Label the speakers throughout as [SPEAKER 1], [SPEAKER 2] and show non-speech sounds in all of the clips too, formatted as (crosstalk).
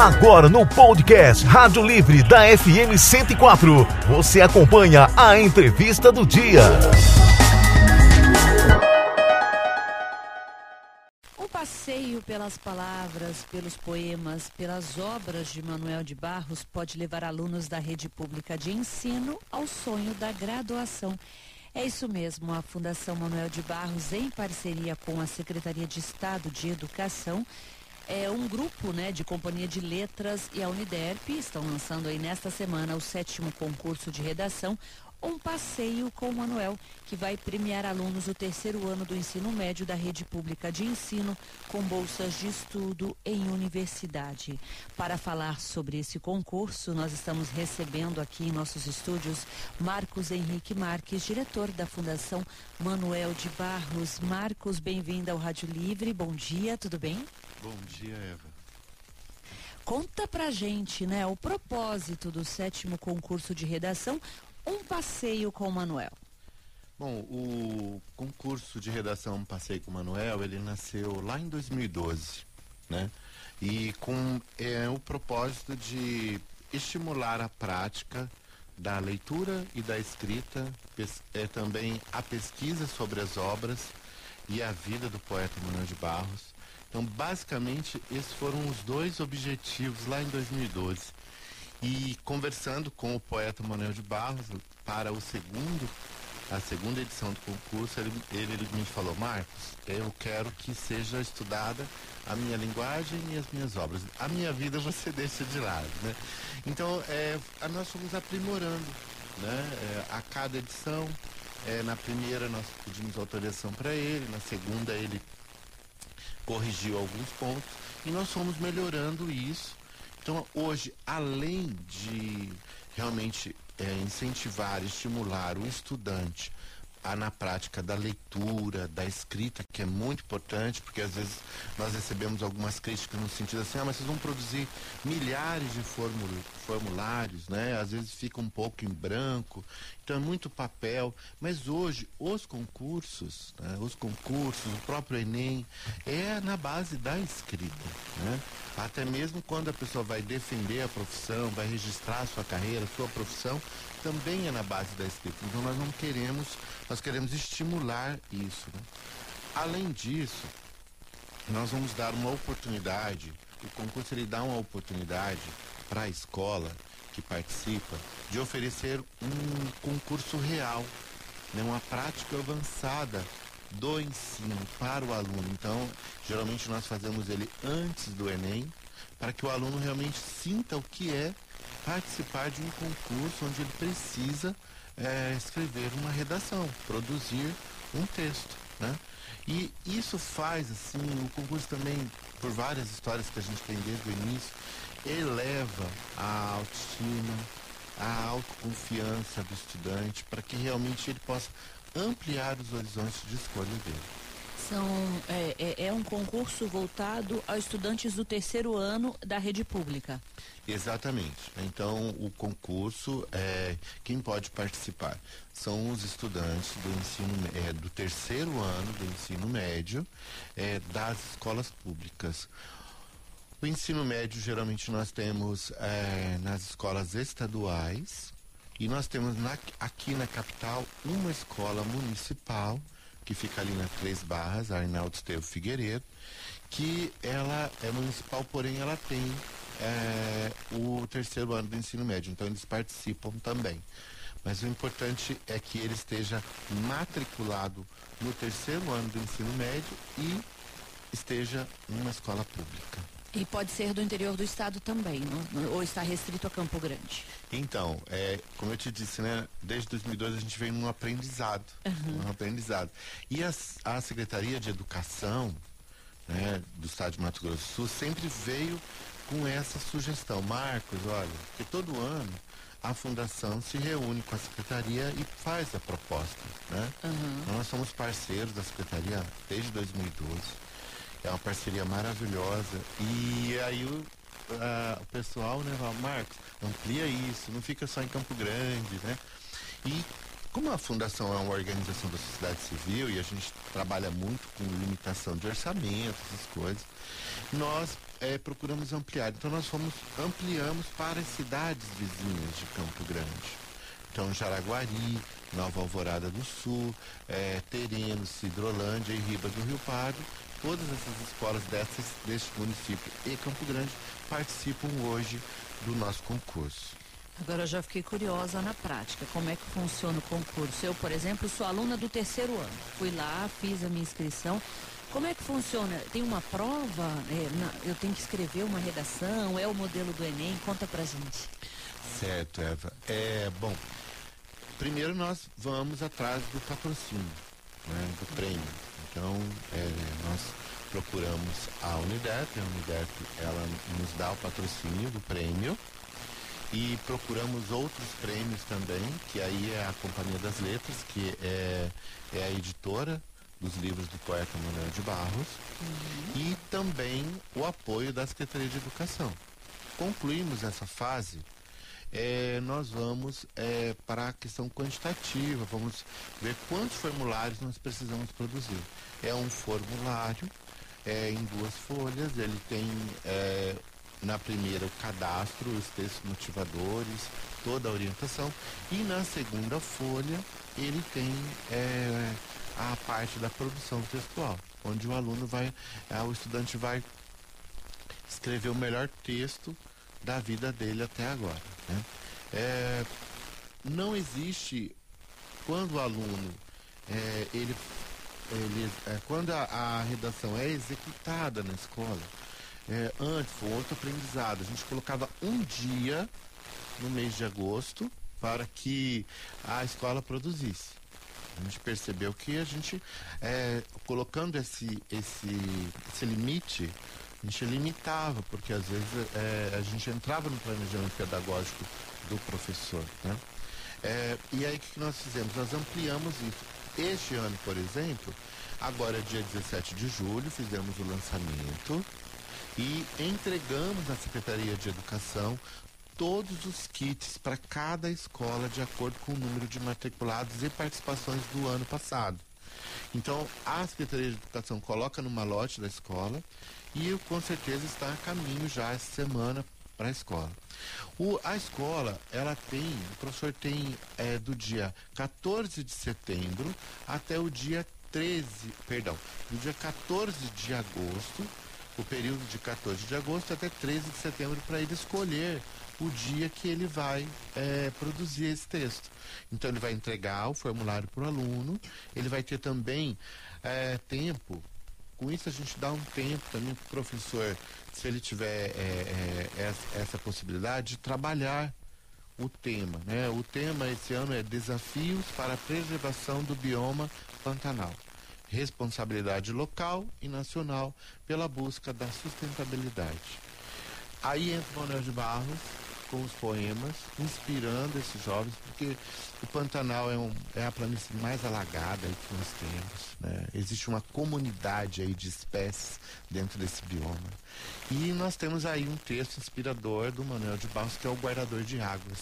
[SPEAKER 1] Agora no podcast Rádio Livre da FM 104, você acompanha a entrevista do dia.
[SPEAKER 2] Um passeio pelas palavras, pelos poemas, pelas obras de Manuel de Barros pode levar alunos da rede pública de ensino ao sonho da graduação. É isso mesmo, a Fundação Manuel de Barros, em parceria com a Secretaria de Estado de Educação, é um grupo né, de Companhia de Letras e a Uniderp estão lançando aí nesta semana o sétimo concurso de redação, um passeio com o Manuel, que vai premiar alunos do terceiro ano do ensino médio da rede pública de ensino com bolsas de estudo em universidade. Para falar sobre esse concurso, nós estamos recebendo aqui em nossos estúdios Marcos Henrique Marques, diretor da Fundação Manuel de Barros. Marcos, bem-vindo ao Rádio Livre. Bom dia, tudo bem?
[SPEAKER 3] Bom dia, Eva.
[SPEAKER 2] Conta pra gente, né, o propósito do sétimo concurso de redação, um passeio com o Manuel.
[SPEAKER 3] Bom, o concurso de redação Um Passeio com o Manuel, ele nasceu lá em 2012, né? E com é, o propósito de estimular a prática da leitura e da escrita, é, também a pesquisa sobre as obras e a vida do poeta Manuel de Barros. Então, basicamente, esses foram os dois objetivos lá em 2012. E conversando com o poeta Manuel de Barros para o segundo, a segunda edição do concurso, ele, ele, ele me falou, Marcos, eu quero que seja estudada a minha linguagem e as minhas obras. A minha vida (laughs) você deixa de lado, né? Então, é, nós fomos aprimorando, né? É, a cada edição, é, na primeira nós pedimos autorização para ele, na segunda ele corrigiu alguns pontos e nós fomos melhorando isso. Então, hoje, além de realmente é, incentivar, estimular o estudante a, na prática da leitura, da escrita, que é muito importante, porque às vezes nós recebemos algumas críticas no sentido assim, ah, mas vocês vão produzir milhares de formulários, né? Às vezes fica um pouco em branco, então é muito papel. Mas hoje, os concursos, né? os concursos, o próprio Enem, é na base da escrita, né? Até mesmo quando a pessoa vai defender a profissão, vai registrar a sua carreira, a sua profissão, também é na base da escrita. Então nós não queremos, nós queremos estimular isso. Né? Além disso, nós vamos dar uma oportunidade, o concurso ele dá uma oportunidade para a escola que participa de oferecer um concurso real, né, uma prática avançada do ensino para o aluno. Então, geralmente nós fazemos ele antes do Enem, para que o aluno realmente sinta o que é participar de um concurso onde ele precisa é, escrever uma redação, produzir um texto, né? E isso faz, assim, o concurso também, por várias histórias que a gente tem desde o início, eleva a autoestima, a autoconfiança do estudante, para que realmente ele possa ampliar os horizontes de escolha dele.
[SPEAKER 2] São, é, é, é, um concurso voltado a estudantes do terceiro ano da rede pública.
[SPEAKER 3] Exatamente. Então, o concurso, é, quem pode participar? São os estudantes do ensino é, do terceiro ano do ensino médio é, das escolas públicas. O ensino médio, geralmente, nós temos é, nas escolas estaduais, e nós temos na, aqui na capital uma escola municipal, que fica ali nas Três Barras, Arnaldo Estevo Figueiredo, que ela é municipal, porém ela tem é, o terceiro ano do ensino médio, então eles participam também. Mas o importante é que ele esteja matriculado no terceiro ano do ensino médio e esteja numa escola pública.
[SPEAKER 2] E pode ser do interior do estado também, não? ou está restrito a Campo Grande?
[SPEAKER 3] Então, é, como eu te disse, né, desde 2012 a gente vem num aprendizado, uhum. um aprendizado. E a, a Secretaria de Educação né, do Estado de Mato Grosso do Sul sempre veio com essa sugestão. Marcos, olha, que todo ano a fundação se reúne com a secretaria e faz a proposta, né? Uhum. Nós somos parceiros da secretaria desde 2012 é uma parceria maravilhosa. E aí o, o pessoal, né, fala, Marcos, amplia isso, não fica só em Campo Grande, né? E como a fundação é uma organização da sociedade civil e a gente trabalha muito com limitação de orçamento, essas coisas, nós é, procuramos ampliar. Então nós fomos, ampliamos para as cidades vizinhas de Campo Grande. Então Jaraguari, Nova Alvorada do Sul, é, Tereno, Cidrolândia e Ribas do Rio Pardo, todas essas escolas dessas, deste município e Campo Grande participam hoje do nosso concurso.
[SPEAKER 2] Agora eu já fiquei curiosa na prática, como é que funciona o concurso. Eu, por exemplo, sou aluna do terceiro ano. Fui lá, fiz a minha inscrição. Como é que funciona? Tem uma prova? É, eu tenho que escrever uma redação? É o modelo do Enem? Conta pra gente.
[SPEAKER 3] Certo, Eva. É, bom, primeiro nós vamos atrás do patrocínio, né, do prêmio. Então, é, nós procuramos a Unidep, a Unidep ela nos dá o patrocínio do prêmio e procuramos outros prêmios também, que aí é a Companhia das Letras, que é, é a editora dos livros do poeta Manuel de Barros, uhum. e também o apoio da Secretaria de Educação. Concluímos essa fase, é, nós vamos é, para a questão quantitativa, vamos ver quantos formulários nós precisamos produzir. É um formulário é, em duas folhas, ele tem é, na primeira o cadastro, os textos motivadores, toda a orientação, e na segunda folha ele tem é, a parte da produção textual, onde o aluno vai, é, o estudante vai escrever o melhor texto da vida dele até agora. Né? É, não existe quando o aluno é, ele, ele é, quando a, a redação é executada na escola é, antes foi outro aprendizado. A gente colocava um dia no mês de agosto para que a escola produzisse. A gente percebeu que a gente, é, colocando esse, esse, esse limite, a gente limitava, porque às vezes é, a gente entrava no planejamento pedagógico do professor. Né? É, e aí o que nós fizemos? Nós ampliamos isso. Este ano, por exemplo, agora dia 17 de julho, fizemos o lançamento e entregamos à Secretaria de Educação todos os kits para cada escola de acordo com o número de matriculados e participações do ano passado. Então, a Secretaria de Educação coloca no malote da escola e com certeza está a caminho já essa semana para a escola. O, a escola, ela tem, o professor tem é, do dia 14 de setembro até o dia 13, perdão, do dia 14 de agosto o período de 14 de agosto até 13 de setembro para ele escolher o dia que ele vai é, produzir esse texto. Então ele vai entregar o formulário para o aluno, ele vai ter também é, tempo. Com isso a gente dá um tempo também para o professor, se ele tiver é, é essa, essa possibilidade, de trabalhar o tema. Né? O tema esse ano é Desafios para a Preservação do Bioma Pantanal responsabilidade local e nacional pela busca da sustentabilidade. Aí entra o Manuel de Barros com os poemas, inspirando esses jovens, porque o Pantanal é, um, é a planície mais alagada que nós temos. Né? Existe uma comunidade aí de espécies dentro desse bioma. E nós temos aí um texto inspirador do Manuel de Barros, que é o Guardador de Águas,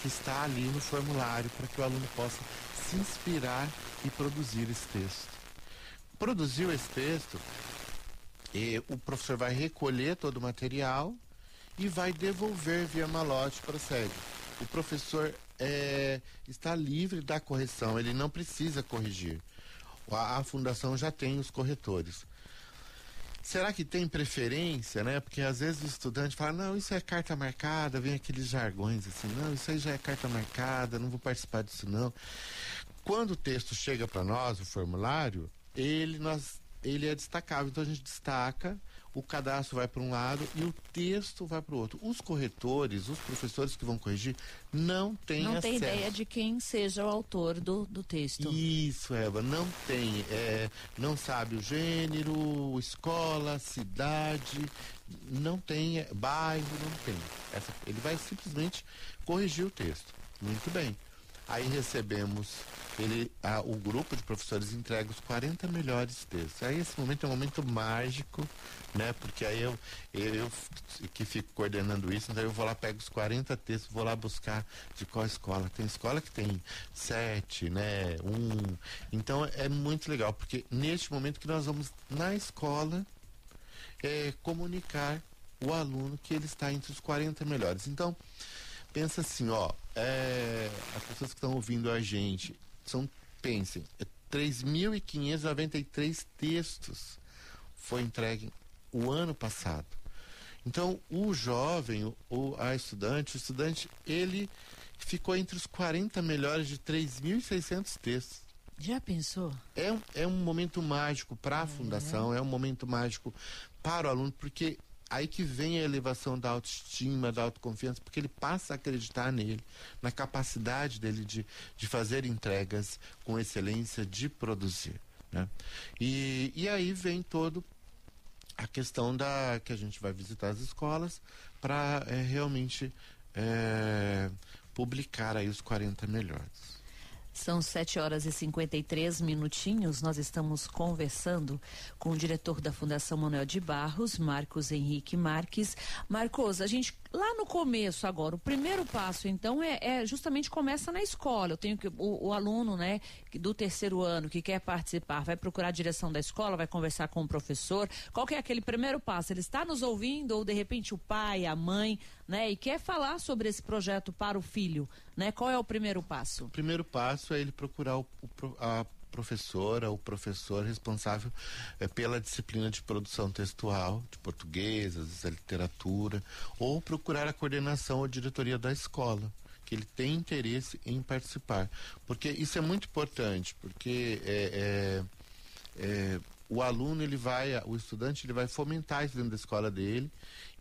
[SPEAKER 3] que está ali no formulário para que o aluno possa se inspirar e produzir esse texto produziu esse texto, e o professor vai recolher todo o material e vai devolver via malote para sede. O professor é, está livre da correção, ele não precisa corrigir. A, a fundação já tem os corretores. Será que tem preferência, né? Porque às vezes o estudante fala, não, isso é carta marcada, vem aqueles jargões assim, não, isso aí já é carta marcada, não vou participar disso não. Quando o texto chega para nós, o formulário, ele nós ele é destacável, então a gente destaca, o cadastro vai para um lado e o texto vai para o outro. Os corretores, os professores que vão corrigir, não têm
[SPEAKER 2] Não
[SPEAKER 3] acesso.
[SPEAKER 2] tem ideia de quem seja o autor do, do texto.
[SPEAKER 3] Isso, Eva, não tem. É, não sabe o gênero, escola, cidade, não tem, é, bairro, não tem. Essa, ele vai simplesmente corrigir o texto. Muito bem. Aí recebemos ele, a, o grupo de professores entrega os 40 melhores textos. Aí esse momento é um momento mágico, né? Porque aí eu, eu, eu que fico coordenando isso, então eu vou lá, pego os 40 textos, vou lá buscar de qual escola. Tem escola que tem sete, né? Um. Então é muito legal, porque neste momento que nós vamos na escola é, comunicar o aluno que ele está entre os 40 melhores. Então, pensa assim, ó, é, as pessoas que estão ouvindo a gente, são, pensem, é 3.593 textos foi entregue o ano passado. Então, o jovem, ou a estudante, o estudante, ele ficou entre os 40 melhores de 3.600 textos.
[SPEAKER 2] Já pensou?
[SPEAKER 3] É, é um momento mágico para a é. fundação, é um momento mágico para o aluno, porque aí que vem a elevação da autoestima, da autoconfiança, porque ele passa a acreditar nele, na capacidade dele de, de fazer entregas com excelência, de produzir. Né? E, e aí vem todo a questão da que a gente vai visitar as escolas para é, realmente é, publicar aí os 40 melhores.
[SPEAKER 2] São 7 horas e 53 minutinhos. Nós estamos conversando com o diretor da Fundação Manuel de Barros, Marcos Henrique Marques. Marcos, a gente lá no começo agora, o primeiro passo então é, é justamente começa na escola. Eu tenho que o, o, aluno, né, do terceiro ano que quer participar, vai procurar a direção da escola, vai conversar com o professor. Qual que é aquele primeiro passo? Ele está nos ouvindo ou de repente o pai, a mãe, né, e quer falar sobre esse projeto para o filho, né? Qual é o primeiro passo?
[SPEAKER 3] O primeiro passo é ele procurar o, o a professora ou professor responsável é, pela disciplina de produção textual, de português, às vezes a literatura, ou procurar a coordenação ou diretoria da escola que ele tem interesse em participar. Porque isso é muito importante, porque é, é, é, o aluno, ele vai, o estudante, ele vai fomentar isso dentro da escola dele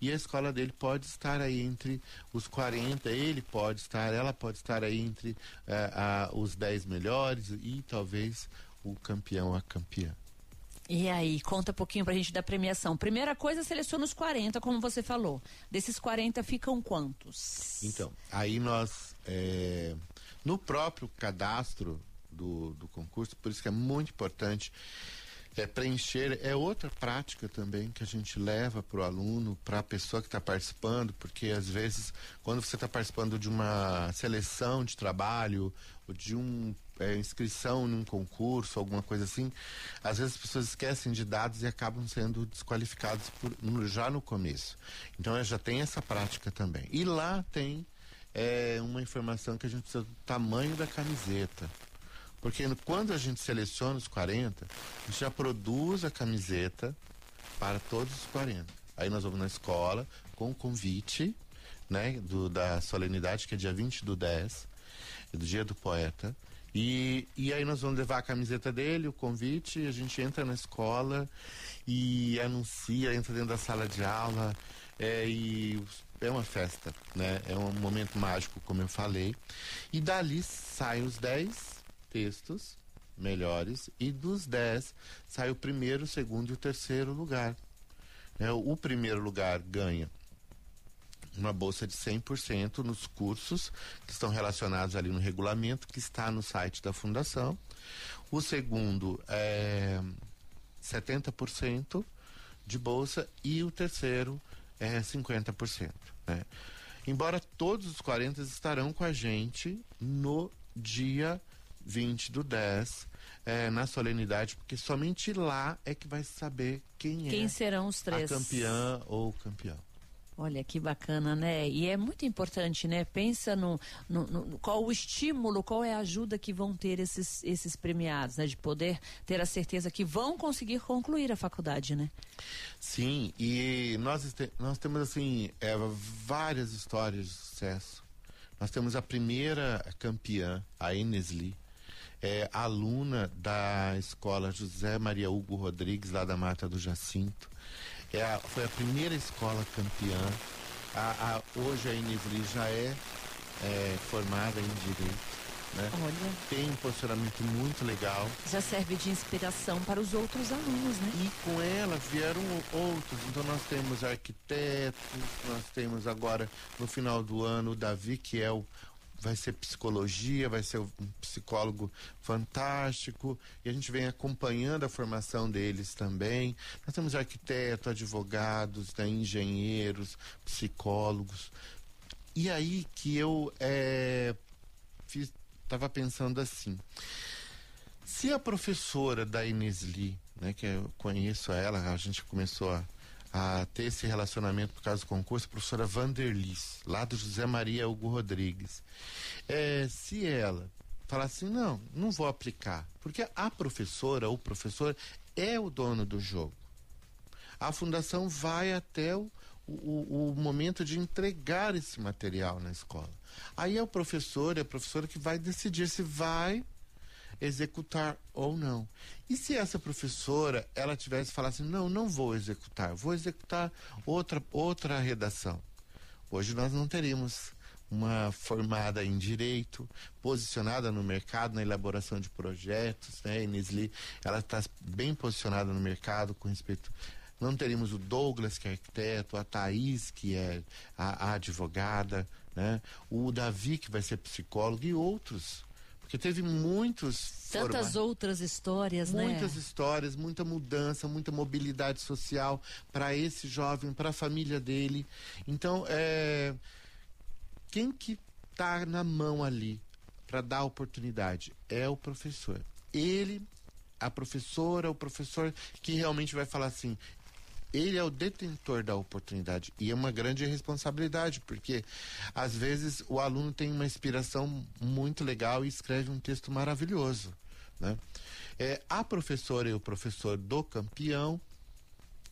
[SPEAKER 3] e a escola dele pode estar aí entre os 40, ele pode estar, ela pode estar aí entre uh, uh, os 10 melhores e talvez o campeão, a campeã.
[SPEAKER 2] E aí, conta um pouquinho pra gente da premiação. Primeira coisa, seleciona os 40, como você falou. Desses 40 ficam quantos?
[SPEAKER 3] Então, aí nós, é, no próprio cadastro do, do concurso, por isso que é muito importante é, preencher é outra prática também que a gente leva para o aluno, para a pessoa que está participando, porque às vezes, quando você está participando de uma seleção de trabalho, ou de uma é, inscrição num concurso, alguma coisa assim, às vezes as pessoas esquecem de dados e acabam sendo desqualificados por, já no começo. Então já tem essa prática também. E lá tem é, uma informação que a gente precisa do tamanho da camiseta. Porque quando a gente seleciona os 40, a gente já produz a camiseta para todos os 40. Aí nós vamos na escola com o convite, né, do, da solenidade, que é dia 20 do 10, do dia do poeta. E, e aí nós vamos levar a camiseta dele, o convite, a gente entra na escola e anuncia, entra dentro da sala de aula é, e é uma festa, né? É um momento mágico, como eu falei. E dali saem os 10 textos melhores e dos 10 sai o primeiro, o segundo e o terceiro lugar. É, o primeiro lugar ganha uma bolsa de 100% nos cursos que estão relacionados ali no regulamento que está no site da fundação. O segundo é 70% de bolsa e o terceiro é 50%. Né? Embora todos os 40 estarão com a gente no dia 20 do 10, é, na solenidade, porque somente lá é que vai saber quem,
[SPEAKER 2] quem é serão os três.
[SPEAKER 3] a campeã ou o campeão.
[SPEAKER 2] Olha que bacana, né? E é muito importante, né? Pensa no, no, no, qual o estímulo, qual é a ajuda que vão ter esses, esses premiados, né? De poder ter a certeza que vão conseguir concluir a faculdade, né?
[SPEAKER 3] Sim, e nós, nós temos, assim, é, várias histórias de sucesso. Nós temos a primeira campeã, a Inesli, é aluna da escola José Maria Hugo Rodrigues, lá da Mata do Jacinto. É a, foi a primeira escola campeã. A, a, hoje a Inesli já é, é, formada em Direito. Né?
[SPEAKER 2] Olha.
[SPEAKER 3] Tem um posicionamento muito legal.
[SPEAKER 2] Já serve de inspiração para os outros alunos, né?
[SPEAKER 3] E com ela vieram outros. Então nós temos arquitetos, nós temos agora no final do ano o Davi, que é o, vai ser psicologia, vai ser um psicólogo fantástico, e a gente vem acompanhando a formação deles também. Nós temos arquitetos, advogados, né, engenheiros, psicólogos. E aí que eu é, estava pensando assim. Se a professora da Inês Lee, né, que eu conheço ela, a gente começou a, a ter esse relacionamento por causa do concurso, a professora Vanderlis, lá do José Maria Hugo Rodrigues. É, se ela falar assim, não, não vou aplicar, porque a professora o professor é o dono do jogo. A fundação vai até o, o, o, momento de entregar esse material na escola. Aí é o professor e a professora que vai decidir se vai executar ou não. E se essa professora ela tivesse falado assim, não, não vou executar, vou executar outra outra redação. Hoje nós não teríamos uma formada em direito, posicionada no mercado, na elaboração de projetos, né? Inesli, ela está bem posicionada no mercado com respeito não teríamos o Douglas, que é arquiteto, a Thaís, que é a, a advogada, né? o Davi, que vai ser psicólogo, e outros. Porque teve muitos.
[SPEAKER 2] Tantas forma... outras histórias,
[SPEAKER 3] muitas né? Muitas histórias, muita mudança, muita mobilidade social para esse jovem, para a família dele. Então, é... quem que está na mão ali para dar oportunidade é o professor. Ele a professora, o professor que realmente vai falar assim: ele é o detentor da oportunidade e é uma grande responsabilidade, porque às vezes o aluno tem uma inspiração muito legal e escreve um texto maravilhoso. Né? É, a professora e o professor do campeão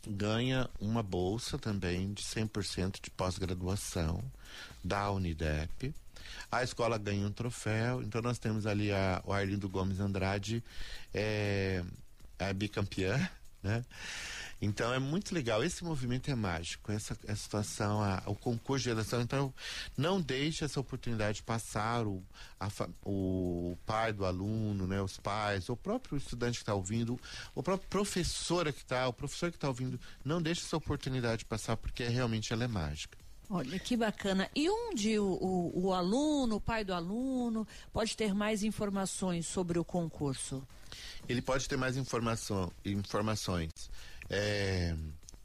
[SPEAKER 3] ganha uma bolsa também de 100% de pós-graduação da Unidep. A escola ganha um troféu, então nós temos ali a, o Arlindo Gomes Andrade, é, a bicampeã, né? Então é muito legal. Esse movimento é mágico. Essa, essa situação, a, o concurso de redação. Então, não deixe essa oportunidade passar. O, a, o pai do aluno, né, os pais, o próprio estudante que está ouvindo, o próprio professora que está, o professor que está ouvindo, não deixe essa oportunidade passar, porque realmente ela é mágica.
[SPEAKER 2] Olha que bacana. E onde o, o, o, aluno, o pai do aluno, pode ter mais informações sobre o concurso?
[SPEAKER 3] Ele pode ter mais informação, informações é,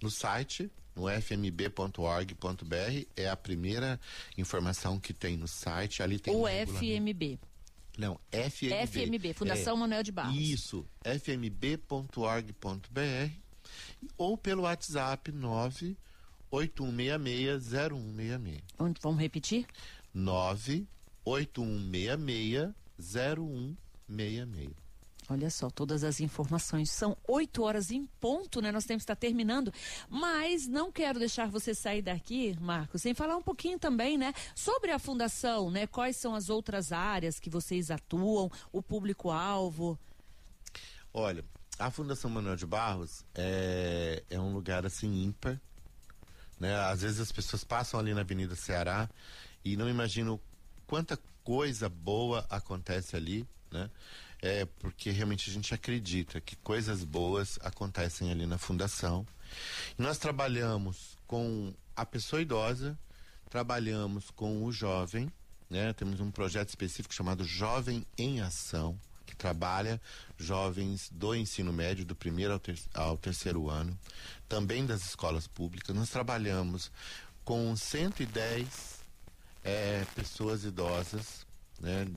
[SPEAKER 3] no site, no fmb.org.br, é a primeira informação que tem no site. Ali tem
[SPEAKER 2] o FMB.
[SPEAKER 3] Não, FMB.
[SPEAKER 2] FMB, Fundação é, Manuel de Barros.
[SPEAKER 3] Isso, fmb.org.br ou pelo WhatsApp 981660166.
[SPEAKER 2] Onde, vamos repetir?
[SPEAKER 3] 981660166.
[SPEAKER 2] Olha só, todas as informações. São oito horas em ponto, né? Nós temos que estar terminando. Mas não quero deixar você sair daqui, Marcos, sem falar um pouquinho também, né? Sobre a fundação, né? Quais são as outras áreas que vocês atuam, o público-alvo?
[SPEAKER 3] Olha, a Fundação Manuel de Barros é, é um lugar assim ímpar. Né? Às vezes as pessoas passam ali na Avenida Ceará e não imaginam quanta coisa boa acontece ali, né? É porque realmente a gente acredita que coisas boas acontecem ali na fundação. Nós trabalhamos com a pessoa idosa, trabalhamos com o jovem, né? Temos um projeto específico chamado Jovem em Ação, que trabalha jovens do ensino médio, do primeiro ao, ter ao terceiro ano, também das escolas públicas. Nós trabalhamos com 110 é, pessoas idosas, né?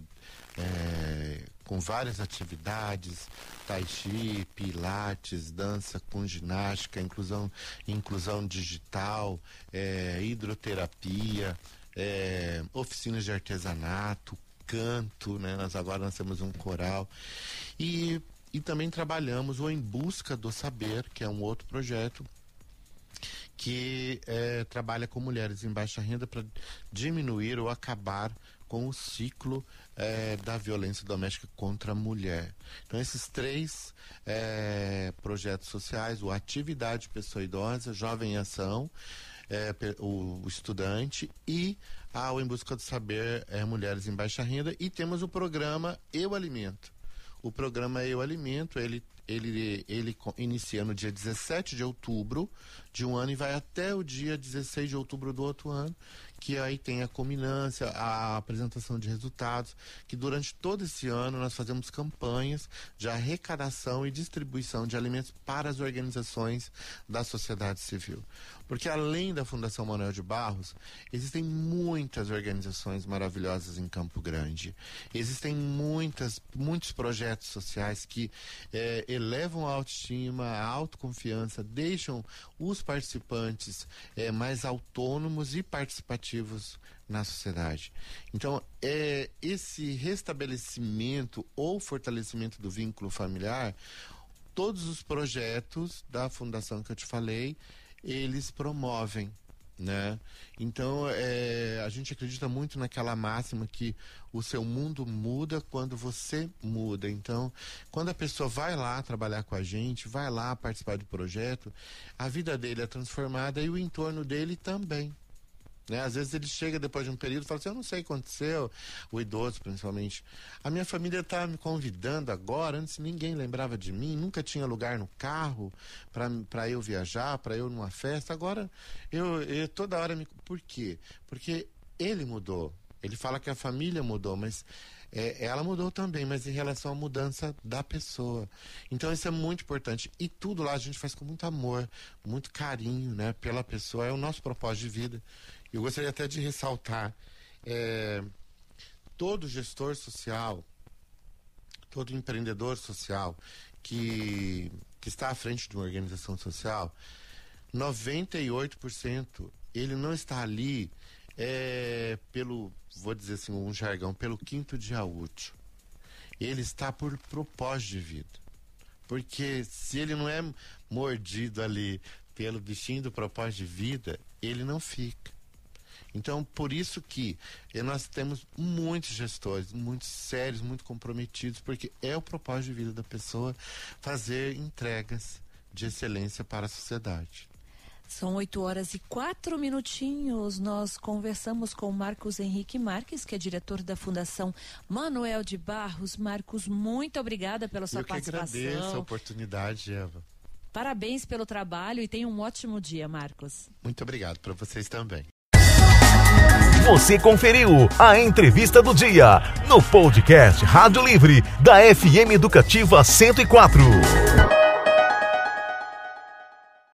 [SPEAKER 3] É, com várias atividades, tai chi, pilates, dança com ginástica, inclusão, inclusão digital, é, hidroterapia, é, oficinas de artesanato, canto, né? Nós agora nós temos um coral e, e também trabalhamos o Em Busca do Saber, que é um outro projeto que é, trabalha com mulheres em baixa renda para diminuir ou acabar com o ciclo é, da violência doméstica contra a mulher. Então, esses três é, projetos sociais, o Atividade Pessoa Idosa, Jovem em Ação, é, o, estudante e a O Em Busca do Saber é, Mulheres em Baixa Renda e temos o programa Eu Alimento. O programa Eu Alimento, ele, ele, ele inicia no dia 17 de outubro de um ano e vai até o dia 16 de outubro do outro ano, que aí tem a culminância, a apresentação de resultados, que durante todo esse ano nós fazemos campanhas de arrecadação e distribuição de alimentos para as organizações da sociedade civil. Porque além da Fundação Manuel de Barros, existem muitas organizações maravilhosas em Campo Grande. Existem muitas, muitos projetos sociais que eh, elevam a autoestima, a autoconfiança, deixam os participantes é, mais autônomos e participativos na sociedade. Então, é, esse restabelecimento ou fortalecimento do vínculo familiar, todos os projetos da fundação que eu te falei, eles promovem né? Então, é, a gente acredita muito naquela máxima que o seu mundo muda quando você muda. Então, quando a pessoa vai lá trabalhar com a gente, vai lá participar do projeto, a vida dele é transformada e o entorno dele também. Né? Às vezes ele chega depois de um período e fala assim, eu não sei o que aconteceu, o idoso principalmente. A minha família está me convidando agora, antes ninguém lembrava de mim, nunca tinha lugar no carro para eu viajar, para eu numa festa. Agora eu, eu toda hora me. Por quê? Porque ele mudou. Ele fala que a família mudou, mas é, ela mudou também, mas em relação à mudança da pessoa. Então isso é muito importante. E tudo lá a gente faz com muito amor, muito carinho, né, pela pessoa. É o nosso propósito de vida. Eu gostaria até de ressaltar: é, todo gestor social, todo empreendedor social que, que está à frente de uma organização social, 98% ele não está ali é, pelo, vou dizer assim, um jargão, pelo quinto dia útil. Ele está por propósito de vida. Porque se ele não é mordido ali pelo bichinho do propósito de vida, ele não fica. Então, por isso que nós temos muitos gestores, muito sérios, muito comprometidos, porque é o propósito de vida da pessoa fazer entregas de excelência para a sociedade.
[SPEAKER 2] São 8 horas e quatro minutinhos. Nós conversamos com Marcos Henrique Marques, que é diretor da Fundação Manuel de Barros. Marcos, muito obrigada pela sua
[SPEAKER 3] Eu
[SPEAKER 2] participação.
[SPEAKER 3] Eu que agradeço a oportunidade, Eva.
[SPEAKER 2] Parabéns pelo trabalho e tenha um ótimo dia, Marcos.
[SPEAKER 3] Muito obrigado para vocês também.
[SPEAKER 1] Você conferiu a entrevista do dia no podcast Rádio Livre da FM Educativa 104.